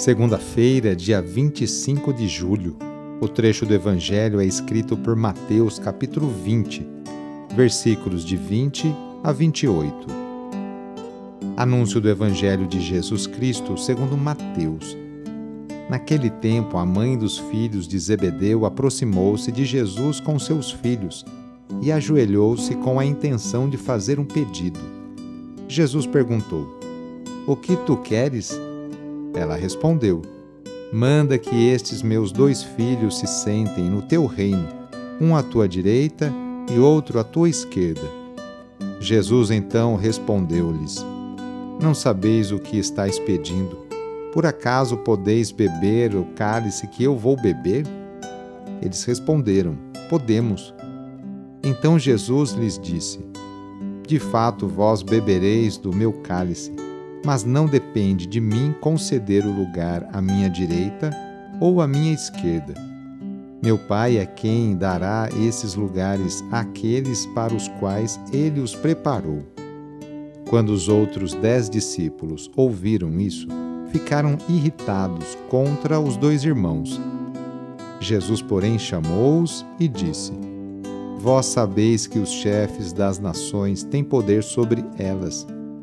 Segunda-feira, dia 25 de julho. O trecho do Evangelho é escrito por Mateus, capítulo 20, versículos de 20 a 28. Anúncio do Evangelho de Jesus Cristo segundo Mateus. Naquele tempo, a mãe dos filhos de Zebedeu aproximou-se de Jesus com seus filhos e ajoelhou-se com a intenção de fazer um pedido. Jesus perguntou: O que tu queres? Ela respondeu: Manda que estes meus dois filhos se sentem no teu reino, um à tua direita e outro à tua esquerda. Jesus então respondeu-lhes: Não sabeis o que estáis pedindo. Por acaso podeis beber o cálice que eu vou beber? Eles responderam: Podemos. Então Jesus lhes disse: De fato, vós bebereis do meu cálice mas não depende de mim conceder o lugar à minha direita ou à minha esquerda. Meu Pai é quem dará esses lugares àqueles para os quais ele os preparou. Quando os outros dez discípulos ouviram isso, ficaram irritados contra os dois irmãos. Jesus, porém, chamou-os e disse: Vós sabeis que os chefes das nações têm poder sobre elas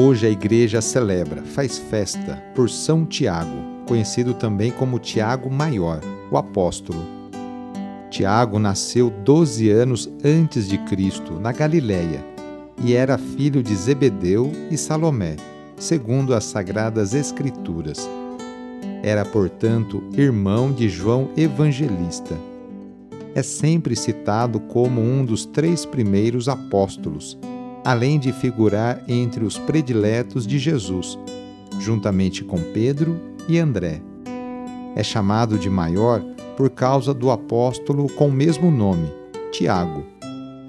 Hoje a igreja celebra, faz festa por São Tiago, conhecido também como Tiago Maior, o apóstolo. Tiago nasceu 12 anos antes de Cristo, na Galiléia, e era filho de Zebedeu e Salomé, segundo as sagradas escrituras. Era, portanto, irmão de João Evangelista. É sempre citado como um dos três primeiros apóstolos além de figurar entre os prediletos de Jesus, juntamente com Pedro e André. É chamado de maior por causa do apóstolo com o mesmo nome, Tiago.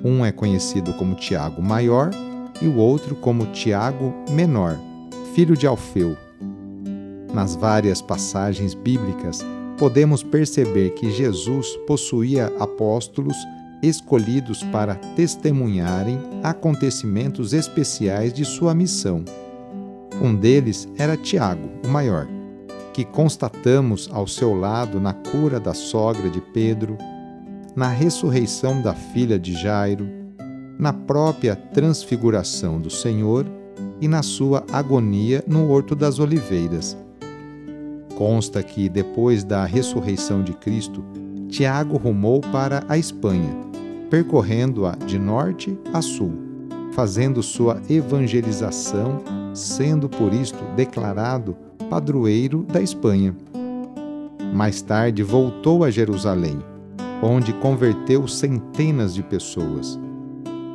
Um é conhecido como Tiago Maior e o outro como Tiago Menor, filho de Alfeu. Nas várias passagens bíblicas, podemos perceber que Jesus possuía apóstolos escolhidos para testemunharem acontecimentos especiais de sua missão. Um deles era Tiago, o maior, que constatamos ao seu lado na cura da sogra de Pedro, na ressurreição da filha de Jairo, na própria transfiguração do Senhor e na sua agonia no Horto das Oliveiras. Consta que, depois da ressurreição de Cristo, Tiago rumou para a Espanha percorrendo-a de norte a sul, fazendo sua evangelização, sendo por isto declarado padroeiro da Espanha. Mais tarde voltou a Jerusalém, onde converteu centenas de pessoas.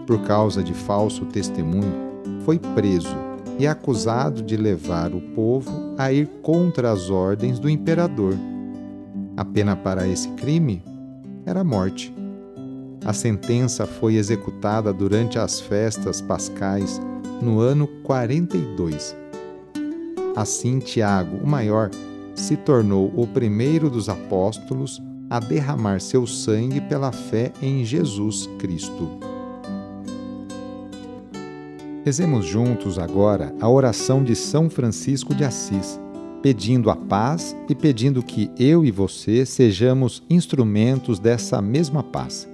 Por causa de falso testemunho, foi preso e acusado de levar o povo a ir contra as ordens do imperador. A pena para esse crime era a morte. A sentença foi executada durante as festas pascais no ano 42. Assim, Tiago, o maior, se tornou o primeiro dos apóstolos a derramar seu sangue pela fé em Jesus Cristo. Rezemos juntos agora a oração de São Francisco de Assis, pedindo a paz e pedindo que eu e você sejamos instrumentos dessa mesma paz.